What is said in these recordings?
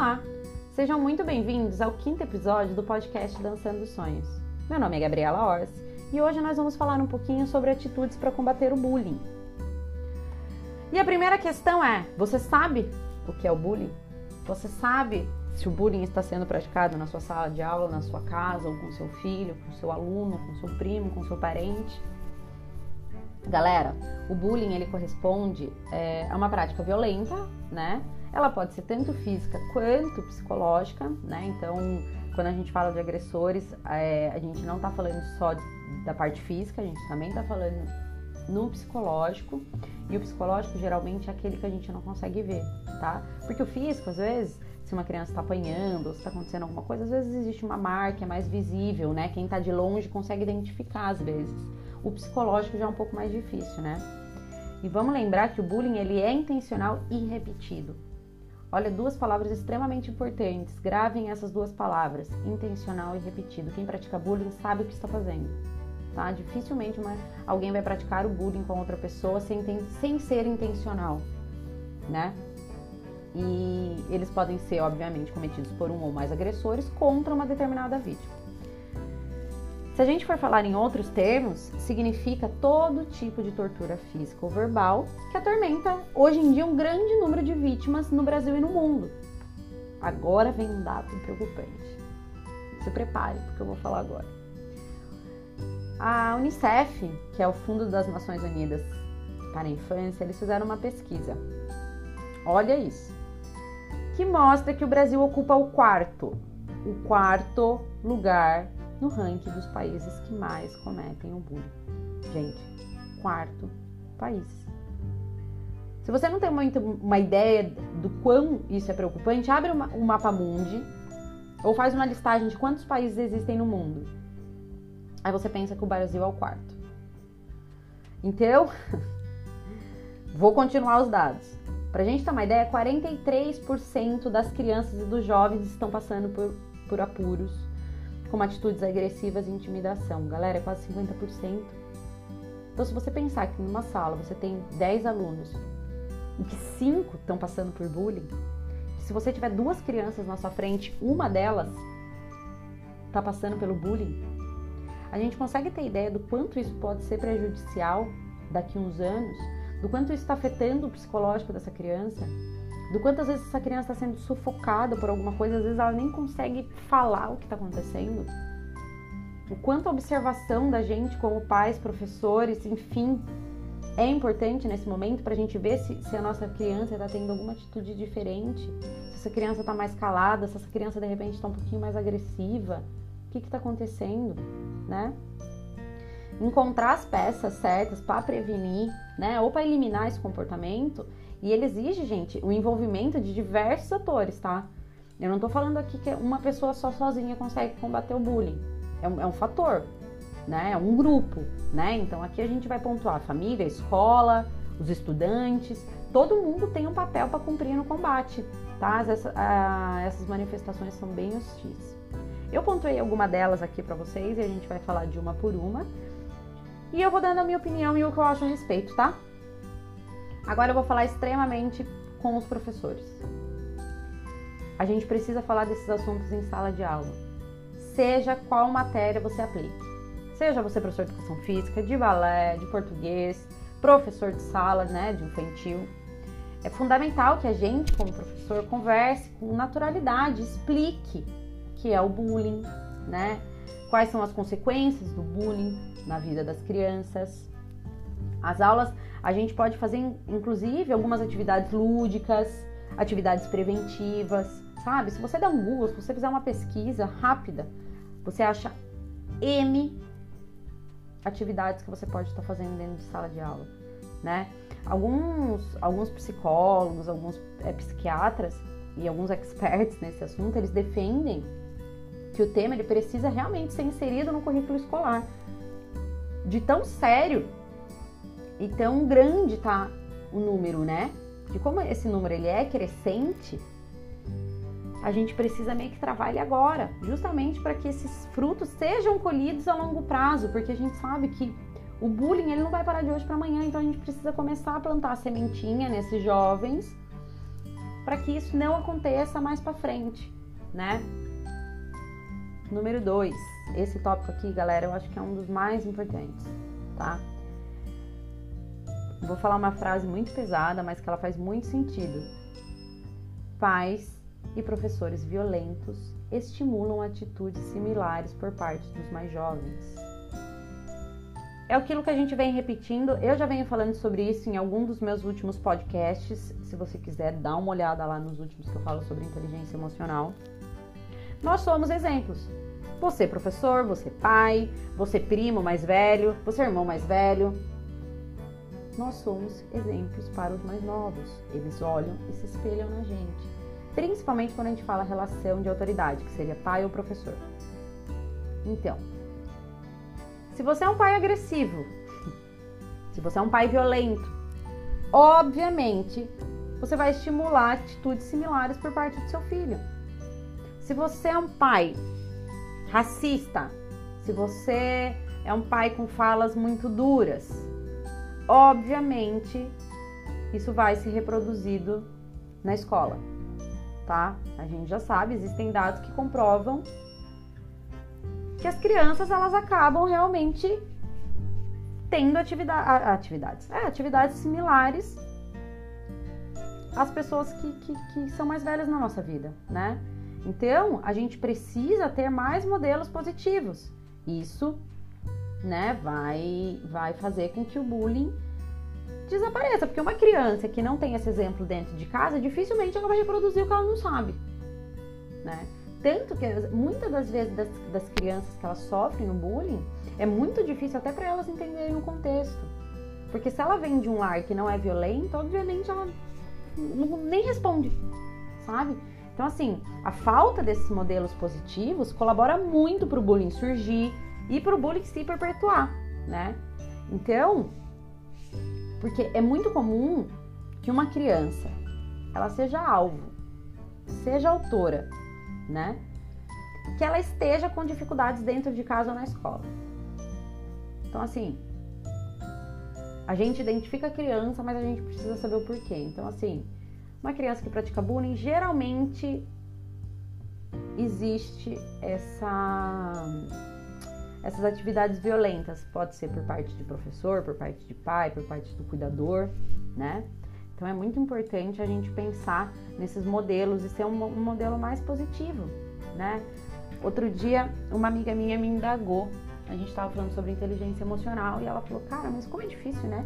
Olá, sejam muito bem-vindos ao quinto episódio do podcast Dançando Sonhos. Meu nome é Gabriela Ors e hoje nós vamos falar um pouquinho sobre atitudes para combater o bullying. E a primeira questão é: você sabe o que é o bullying? Você sabe se o bullying está sendo praticado na sua sala de aula, na sua casa, ou com seu filho, com seu aluno, com seu primo, com seu parente? Galera, o bullying ele corresponde é, a uma prática violenta, né? Ela pode ser tanto física quanto psicológica, né? Então, quando a gente fala de agressores, é, a gente não tá falando só da parte física, a gente também tá falando no psicológico. E o psicológico geralmente é aquele que a gente não consegue ver, tá? Porque o físico, às vezes, se uma criança está apanhando ou se está acontecendo alguma coisa, às vezes existe uma marca, é mais visível, né? Quem está de longe consegue identificar às vezes. O psicológico já é um pouco mais difícil, né? E vamos lembrar que o bullying ele é intencional e repetido. Olha, duas palavras extremamente importantes. Gravem essas duas palavras: intencional e repetido. Quem pratica bullying sabe o que está fazendo. Tá? Dificilmente uma, alguém vai praticar o bullying com outra pessoa sem, sem ser intencional, né? E eles podem ser, obviamente, cometidos por um ou mais agressores contra uma determinada vítima. Se a gente for falar em outros termos, significa todo tipo de tortura física ou verbal que atormenta hoje em dia um grande número de vítimas no Brasil e no mundo. Agora vem um dado preocupante. Se prepare, porque eu vou falar agora. A Unicef, que é o Fundo das Nações Unidas para a Infância, eles fizeram uma pesquisa. Olha isso. Que mostra que o Brasil ocupa o quarto, o quarto lugar no ranking dos países que mais cometem o bullying. Gente, quarto país. Se você não tem muito uma ideia do quão isso é preocupante, abre uma, um mapa mundi ou faz uma listagem de quantos países existem no mundo. Aí você pensa que o Brasil é o quarto. Então, vou continuar os dados. Pra gente ter uma ideia, 43% das crianças e dos jovens estão passando por, por apuros como atitudes agressivas e intimidação. Galera, é quase 50%. Então, se você pensar que numa sala você tem 10 alunos e que 5 estão passando por bullying, se você tiver duas crianças na sua frente, uma delas está passando pelo bullying, a gente consegue ter ideia do quanto isso pode ser prejudicial daqui a uns anos, do quanto isso está afetando o psicológico dessa criança, do quanto às vezes essa criança está sendo sufocada por alguma coisa, às vezes ela nem consegue falar o que está acontecendo. O quanto a observação da gente como pais, professores, enfim, é importante nesse momento para a gente ver se, se, a nossa criança está tendo alguma atitude diferente, se essa criança está mais calada, se essa criança de repente está um pouquinho mais agressiva, o que está acontecendo, né? Encontrar as peças certas para prevenir, né, ou para eliminar esse comportamento e ele exige, gente, o envolvimento de diversos atores, tá? Eu não tô falando aqui que uma pessoa só sozinha consegue combater o bullying. É um, é um fator, né? É um grupo, né? Então aqui a gente vai pontuar a família, a escola, os estudantes, todo mundo tem um papel para cumprir no combate, tá? A, essas manifestações são bem hostis. Eu pontuei alguma delas aqui para vocês e a gente vai falar de uma por uma. E eu vou dando a minha opinião e o que eu acho a respeito, tá? Agora eu vou falar extremamente com os professores. A gente precisa falar desses assuntos em sala de aula. Seja qual matéria você aplique. Seja você professor de educação física, de balé, de português, professor de sala, né, de infantil. É fundamental que a gente, como professor, converse com naturalidade, explique o que é o bullying, né? Quais são as consequências do bullying na vida das crianças. As aulas a gente pode fazer, inclusive, algumas atividades lúdicas, atividades preventivas, sabe? Se você der um Google, se você fizer uma pesquisa rápida, você acha N atividades que você pode estar fazendo dentro de sala de aula, né? Alguns, alguns psicólogos, alguns é, psiquiatras e alguns experts nesse assunto, eles defendem que o tema ele precisa realmente ser inserido no currículo escolar. De tão sério e tão grande tá o número, né? De como esse número ele é crescente, a gente precisa meio que trabalhar agora, justamente para que esses frutos sejam colhidos a longo prazo, porque a gente sabe que o bullying ele não vai parar de hoje para amanhã, então a gente precisa começar a plantar a sementinha nesses jovens para que isso não aconteça mais para frente, né? Número dois, esse tópico aqui, galera, eu acho que é um dos mais importantes, tá? Vou falar uma frase muito pesada, mas que ela faz muito sentido. Pais e professores violentos estimulam atitudes similares por parte dos mais jovens. É aquilo que a gente vem repetindo. Eu já venho falando sobre isso em algum dos meus últimos podcasts. Se você quiser dar uma olhada lá nos últimos que eu falo sobre inteligência emocional. Nós somos exemplos. Você professor, você pai, você primo mais velho, você irmão mais velho. Nós somos exemplos para os mais novos. Eles olham e se espelham na gente. Principalmente quando a gente fala relação de autoridade, que seria pai ou professor. Então, se você é um pai agressivo, se você é um pai violento, obviamente você vai estimular atitudes similares por parte do seu filho. Se você é um pai racista, se você é um pai com falas muito duras, obviamente isso vai ser reproduzido na escola, tá? A gente já sabe, existem dados que comprovam que as crianças elas acabam realmente tendo atividade, atividades, é, atividades similares às pessoas que, que, que são mais velhas na nossa vida, né? Então, a gente precisa ter mais modelos positivos. Isso, né, vai, vai fazer com que o bullying desapareça, porque uma criança que não tem esse exemplo dentro de casa, dificilmente ela vai reproduzir o que ela não sabe, né? Tanto que muitas das vezes das, das crianças que elas sofrem o bullying, é muito difícil até para elas entenderem o contexto. Porque se ela vem de um lar que não é violento, obviamente ela nem responde, sabe? Então, assim, a falta desses modelos positivos colabora muito para o bullying surgir e para o bullying se perpetuar, né? Então, porque é muito comum que uma criança ela seja alvo, seja autora, né? Que ela esteja com dificuldades dentro de casa ou na escola. Então, assim, a gente identifica a criança, mas a gente precisa saber o porquê. Então, assim, uma criança que pratica bullying, geralmente existe essa essas atividades violentas, pode ser por parte de professor, por parte de pai, por parte do cuidador, né? Então é muito importante a gente pensar nesses modelos e ser um, um modelo mais positivo, né? Outro dia, uma amiga minha me indagou. A gente estava falando sobre inteligência emocional e ela falou: Cara, mas como é difícil, né?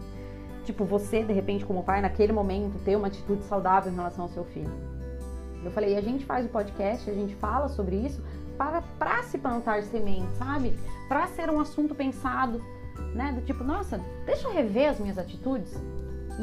tipo, você, de repente, como pai, naquele momento, ter uma atitude saudável em relação ao seu filho. Eu falei, a gente faz o podcast, a gente fala sobre isso para, para se plantar sementes, sabe? Para ser um assunto pensado, né? Do tipo, nossa, deixa eu rever as minhas atitudes.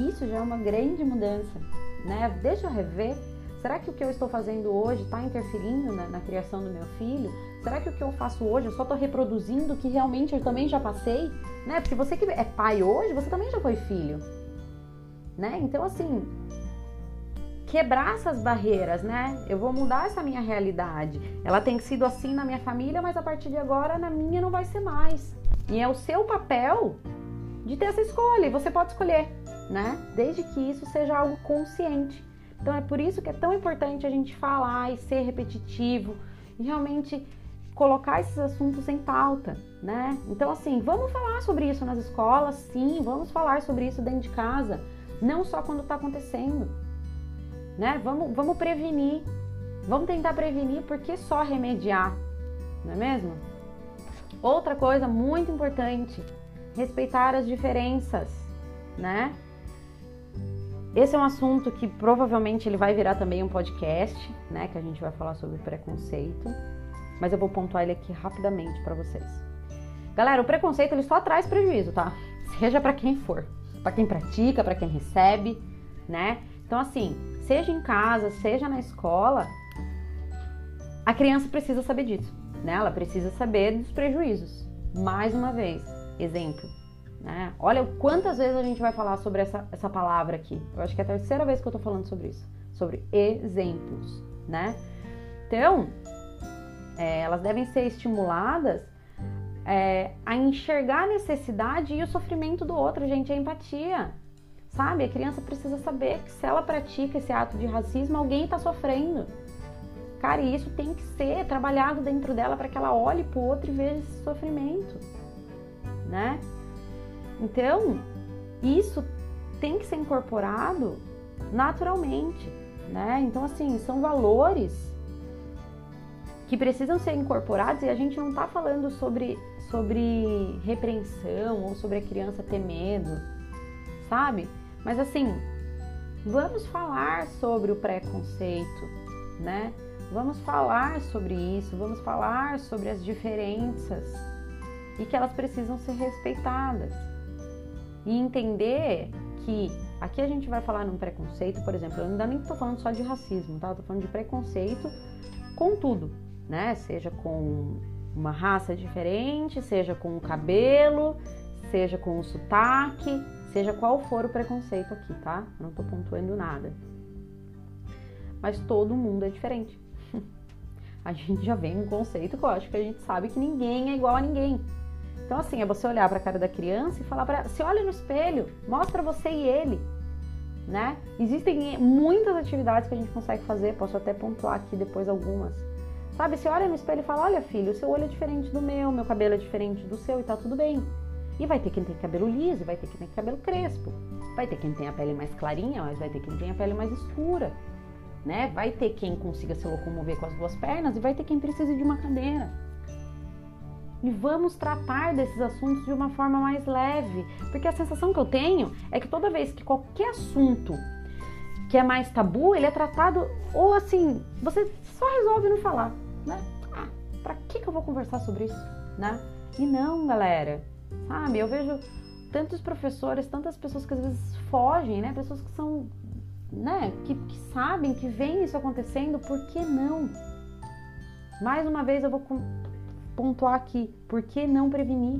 Isso já é uma grande mudança, né? Deixa eu rever. Será que o que eu estou fazendo hoje está interferindo na, na, criação do meu filho? Será que o que eu faço hoje eu só estou reproduzindo o que realmente eu também já passei? né? Porque você que é pai hoje, você também já foi filho, né? Então assim, quebrar essas barreiras, né? Eu vou mudar essa minha realidade. Ela tem sido assim na minha família, mas a partir de agora na minha não vai ser mais. E é o seu papel de ter essa escolha. E você pode escolher, né? Desde que isso seja algo consciente. Então é por isso que é tão importante a gente falar e ser repetitivo e realmente colocar esses assuntos em pauta, né? Então, assim, vamos falar sobre isso nas escolas, sim, vamos falar sobre isso dentro de casa, não só quando está acontecendo, né? Vamos, vamos prevenir, vamos tentar prevenir, porque só remediar, não é mesmo? Outra coisa muito importante, respeitar as diferenças, né? Esse é um assunto que provavelmente ele vai virar também um podcast, né? Que a gente vai falar sobre preconceito mas eu vou pontuar ele aqui rapidamente para vocês. Galera, o preconceito ele só traz prejuízo, tá? Seja para quem for, para quem pratica, para quem recebe, né? Então assim, seja em casa, seja na escola, a criança precisa saber disso, né? Ela precisa saber dos prejuízos. Mais uma vez, exemplo, né? Olha quantas vezes a gente vai falar sobre essa, essa palavra aqui. Eu acho que é a terceira vez que eu tô falando sobre isso, sobre exemplos, né? Então, é, elas devem ser estimuladas é, a enxergar a necessidade e o sofrimento do outro, gente, a empatia. Sabe? A criança precisa saber que se ela pratica esse ato de racismo, alguém está sofrendo. Cara, e isso tem que ser trabalhado dentro dela para que ela olhe para o outro e veja esse sofrimento, né? Então, isso tem que ser incorporado naturalmente, né? Então, assim, são valores que precisam ser incorporados e a gente não está falando sobre, sobre repreensão ou sobre a criança ter medo, sabe? Mas assim, vamos falar sobre o preconceito, né? Vamos falar sobre isso, vamos falar sobre as diferenças e que elas precisam ser respeitadas. E entender que aqui a gente vai falar num preconceito, por exemplo, eu ainda nem estou falando só de racismo, tá? Eu tô falando de preconceito com tudo, né? Seja com uma raça diferente, seja com o cabelo, seja com o sotaque, seja qual for o preconceito aqui, tá? Não tô pontuando nada. Mas todo mundo é diferente. a gente já vem um conceito que eu acho que a gente sabe que ninguém é igual a ninguém. Então, assim, é você olhar para a cara da criança e falar para ela: se olha no espelho, mostra você e ele, né? Existem muitas atividades que a gente consegue fazer, posso até pontuar aqui depois algumas. Sabe, você olha no espelho e fala: olha, filho, o seu olho é diferente do meu, meu cabelo é diferente do seu e tá tudo bem. E vai ter quem tem cabelo liso, vai ter quem tem cabelo crespo. Vai ter quem tem a pele mais clarinha, mas vai ter quem tem a pele mais escura. Né? Vai ter quem consiga se locomover com as duas pernas e vai ter quem precise de uma cadeira. E vamos tratar desses assuntos de uma forma mais leve, porque a sensação que eu tenho é que toda vez que qualquer assunto que é mais tabu, ele é tratado ou assim, você só resolve não falar, né? Ah, pra que, que eu vou conversar sobre isso, né? E não, galera, sabe? Eu vejo tantos professores, tantas pessoas que às vezes fogem, né? Pessoas que são, né? Que, que sabem, que veem isso acontecendo, por que não? Mais uma vez eu vou pontuar aqui, por que não prevenir,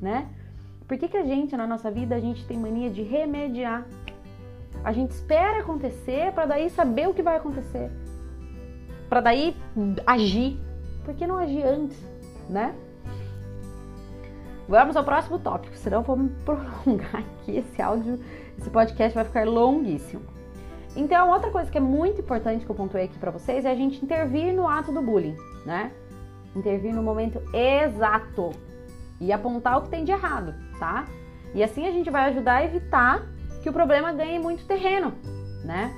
né? Por que, que a gente, na nossa vida, a gente tem mania de remediar? A gente espera acontecer para daí saber o que vai acontecer. Para daí agir. Por que não agir antes, né? Vamos ao próximo tópico, senão vou me prolongar aqui esse áudio, esse podcast vai ficar longuíssimo. Então, outra coisa que é muito importante que eu pontuei aqui para vocês é a gente intervir no ato do bullying, né? Intervir no momento exato e apontar o que tem de errado, tá? E assim a gente vai ajudar a evitar que o problema ganhe muito terreno, né?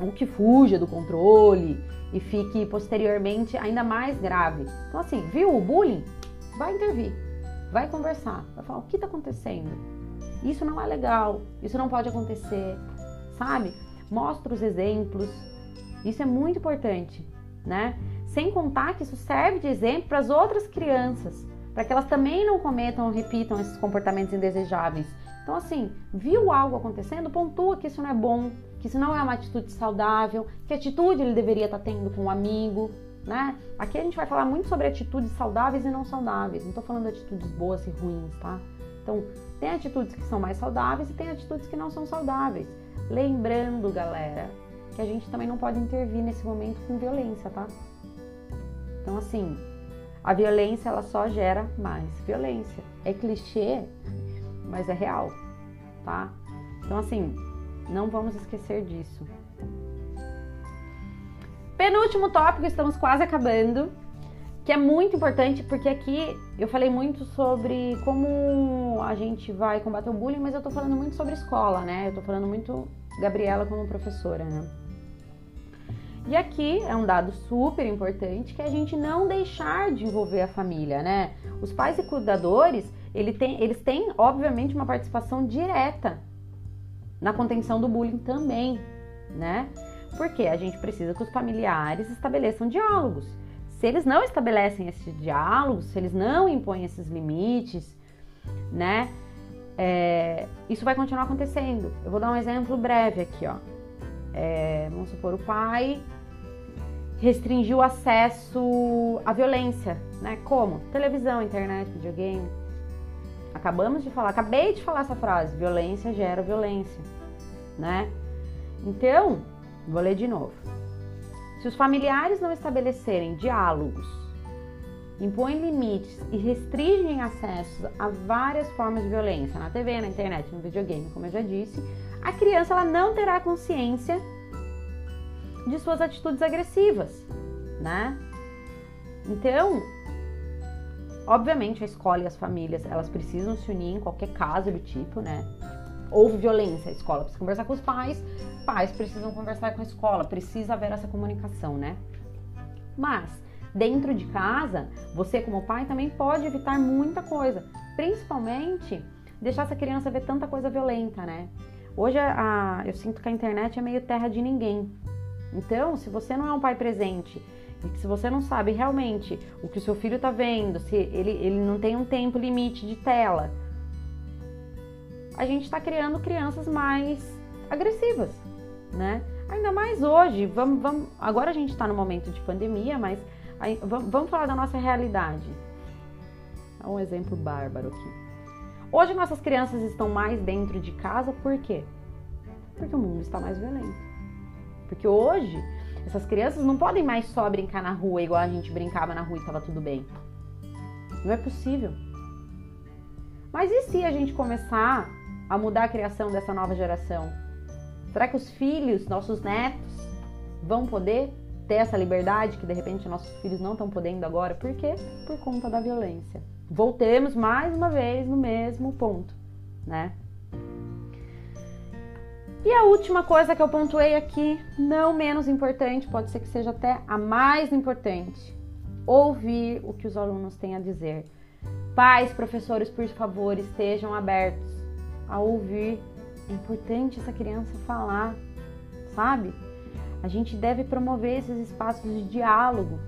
Ou que fuja do controle e fique posteriormente ainda mais grave. Então, assim, viu o bullying? Vai intervir Vai conversar, vai falar o que está acontecendo. Isso não é legal, isso não pode acontecer, sabe? Mostra os exemplos. Isso é muito importante, né? Sem contar que isso serve de exemplo para as outras crianças, para que elas também não cometam ou repitam esses comportamentos indesejáveis. Então, assim, viu algo acontecendo, pontua que isso não é bom, que isso não é uma atitude saudável, que atitude ele deveria estar tá tendo com um amigo, né? Aqui a gente vai falar muito sobre atitudes saudáveis e não saudáveis. Não estou falando de atitudes boas e ruins, tá? Então, tem atitudes que são mais saudáveis e tem atitudes que não são saudáveis. Lembrando, galera, que a gente também não pode intervir nesse momento com violência, tá? Então, assim, a violência ela só gera mais violência. É clichê, mas é real, tá? Então, assim, não vamos esquecer disso. Penúltimo tópico, estamos quase acabando, que é muito importante porque aqui eu falei muito sobre como a gente vai combater o bullying, mas eu tô falando muito sobre escola, né? Eu tô falando muito Gabriela como professora, né? E aqui é um dado super importante que é a gente não deixar de envolver a família, né? Os pais e cuidadores, ele tem, eles têm, obviamente, uma participação direta na contenção do bullying também, né? Porque a gente precisa que os familiares estabeleçam diálogos. Se eles não estabelecem esse diálogo, se eles não impõem esses limites, né? É, isso vai continuar acontecendo. Eu vou dar um exemplo breve aqui, ó. É, vamos supor, o pai restringiu o acesso à violência, né? Como? Televisão, internet, videogame. Acabamos de falar, acabei de falar essa frase: violência gera violência, né? Então, Vou ler de novo. Se os familiares não estabelecerem diálogos impõem limites e restringem acessos a várias formas de violência, na TV, na internet, no videogame, como eu já disse, a criança ela não terá consciência de suas atitudes agressivas, né? Então, obviamente a escola e as famílias, elas precisam se unir em qualquer caso do tipo, né? Houve violência, a escola precisa conversar com os pais, pais precisam conversar com a escola, precisa haver essa comunicação, né? Mas dentro de casa, você como pai também pode evitar muita coisa, principalmente deixar essa criança ver tanta coisa violenta, né? Hoje a, eu sinto que a internet é meio terra de ninguém. Então, se você não é um pai presente e se você não sabe realmente o que o seu filho está vendo, se ele, ele não tem um tempo limite de tela, a gente está criando crianças mais agressivas, né? Ainda mais hoje, vamos, vamos, agora a gente está no momento de pandemia, mas aí, vamos, vamos falar da nossa realidade. É um exemplo bárbaro aqui. Hoje nossas crianças estão mais dentro de casa, por quê? Porque o mundo está mais violento. Porque hoje essas crianças não podem mais só brincar na rua igual a gente brincava na rua e estava tudo bem. Não é possível. Mas e se a gente começar a mudar a criação dessa nova geração? Será que os filhos, nossos netos, vão poder ter essa liberdade que de repente nossos filhos não estão podendo agora? Por quê? Por conta da violência. Voltemos mais uma vez no mesmo ponto, né? E a última coisa que eu pontuei aqui, não menos importante, pode ser que seja até a mais importante, ouvir o que os alunos têm a dizer. Pais, professores, por favor, estejam abertos a ouvir. É importante essa criança falar, sabe? A gente deve promover esses espaços de diálogo,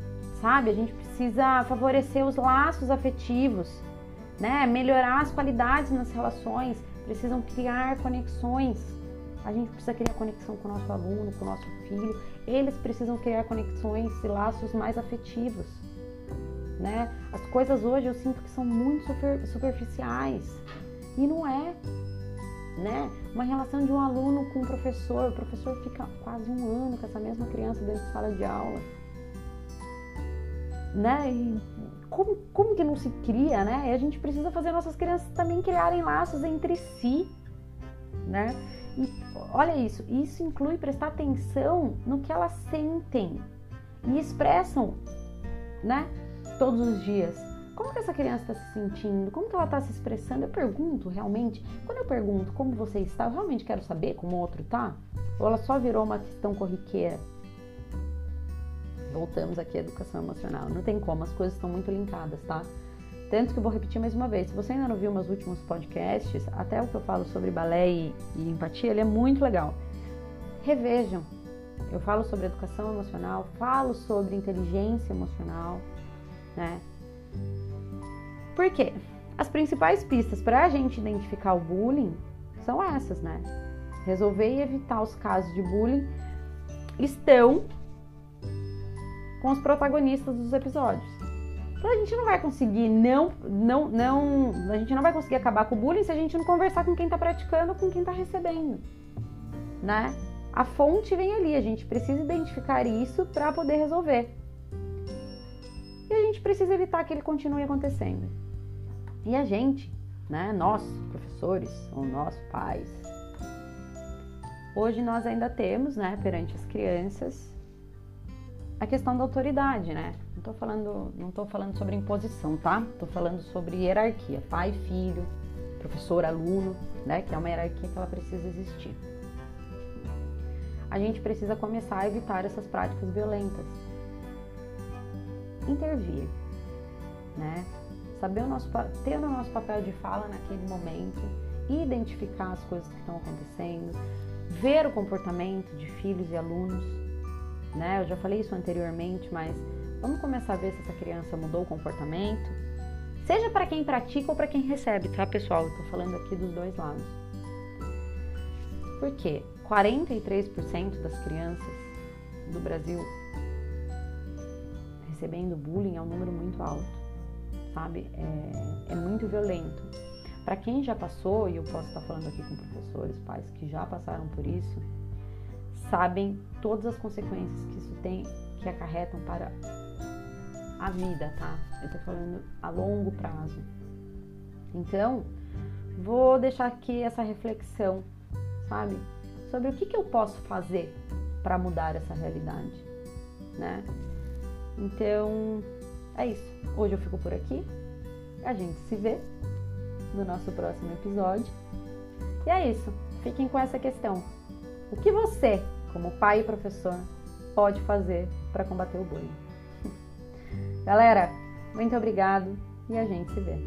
sabe? A gente precisa favorecer os laços afetivos, né? Melhorar as qualidades nas relações, precisam criar conexões. A gente precisa criar conexão com o nosso aluno, com o nosso filho. Eles precisam criar conexões e laços mais afetivos, né? As coisas hoje eu sinto que são muito super, superficiais e não é, né? Uma relação de um aluno com um professor, o professor fica quase um ano com essa mesma criança dentro de sala de aula, né? E como, como que não se cria, né? E a gente precisa fazer nossas crianças também criarem laços entre si, né? E olha isso, isso inclui prestar atenção no que elas sentem e expressam, né? Todos os dias. Como que essa criança está se sentindo? Como que ela está se expressando? Eu pergunto realmente. Quando eu pergunto como você está, eu realmente quero saber como o outro tá? Ou ela só virou uma questão corriqueira? Voltamos aqui à educação emocional. Não tem como, as coisas estão muito linkadas, tá? Tanto que eu vou repetir mais uma vez. Se você ainda não viu meus últimos podcasts, até o que eu falo sobre balé e, e empatia, ele é muito legal. Revejam. Eu falo sobre educação emocional, falo sobre inteligência emocional, né? Por quê? As principais pistas para a gente identificar o bullying são essas, né? Resolver e evitar os casos de bullying estão com os protagonistas dos episódios. Então a gente não vai conseguir não, não, não, a gente não vai conseguir acabar com o bullying se a gente não conversar com quem está praticando com quem está recebendo, né? A fonte vem ali, a gente precisa identificar isso para poder resolver. E a gente precisa evitar que ele continue acontecendo. E a gente, né, nós, professores, ou nós, pais, hoje nós ainda temos, né, perante as crianças, a questão da autoridade, né? Não tô falando, não tô falando sobre imposição, tá? Tô falando sobre hierarquia, pai, filho, professor, aluno, né? Que é uma hierarquia que ela precisa existir. A gente precisa começar a evitar essas práticas violentas. Intervir, né? Saber o nosso, ter o nosso papel de fala naquele momento, identificar as coisas que estão acontecendo, ver o comportamento de filhos e alunos, né? Eu já falei isso anteriormente, mas vamos começar a ver se essa criança mudou o comportamento. Seja para quem pratica ou para quem recebe, tá, pessoal? Eu tô falando aqui dos dois lados. Por quê? 43% das crianças do Brasil recebendo bullying é um número muito alto, sabe? É, é muito violento. Para quem já passou, e eu posso estar falando aqui com professores, pais que já passaram por isso, sabem todas as consequências que isso tem, que acarretam para a vida, tá? Eu tô falando a longo prazo. Então, vou deixar aqui essa reflexão, sabe? Sobre o que, que eu posso fazer para mudar essa realidade, né? Então, é isso. Hoje eu fico por aqui. A gente se vê no nosso próximo episódio. E é isso. Fiquem com essa questão. O que você, como pai e professor, pode fazer para combater o bullying? Galera, muito obrigado e a gente se vê.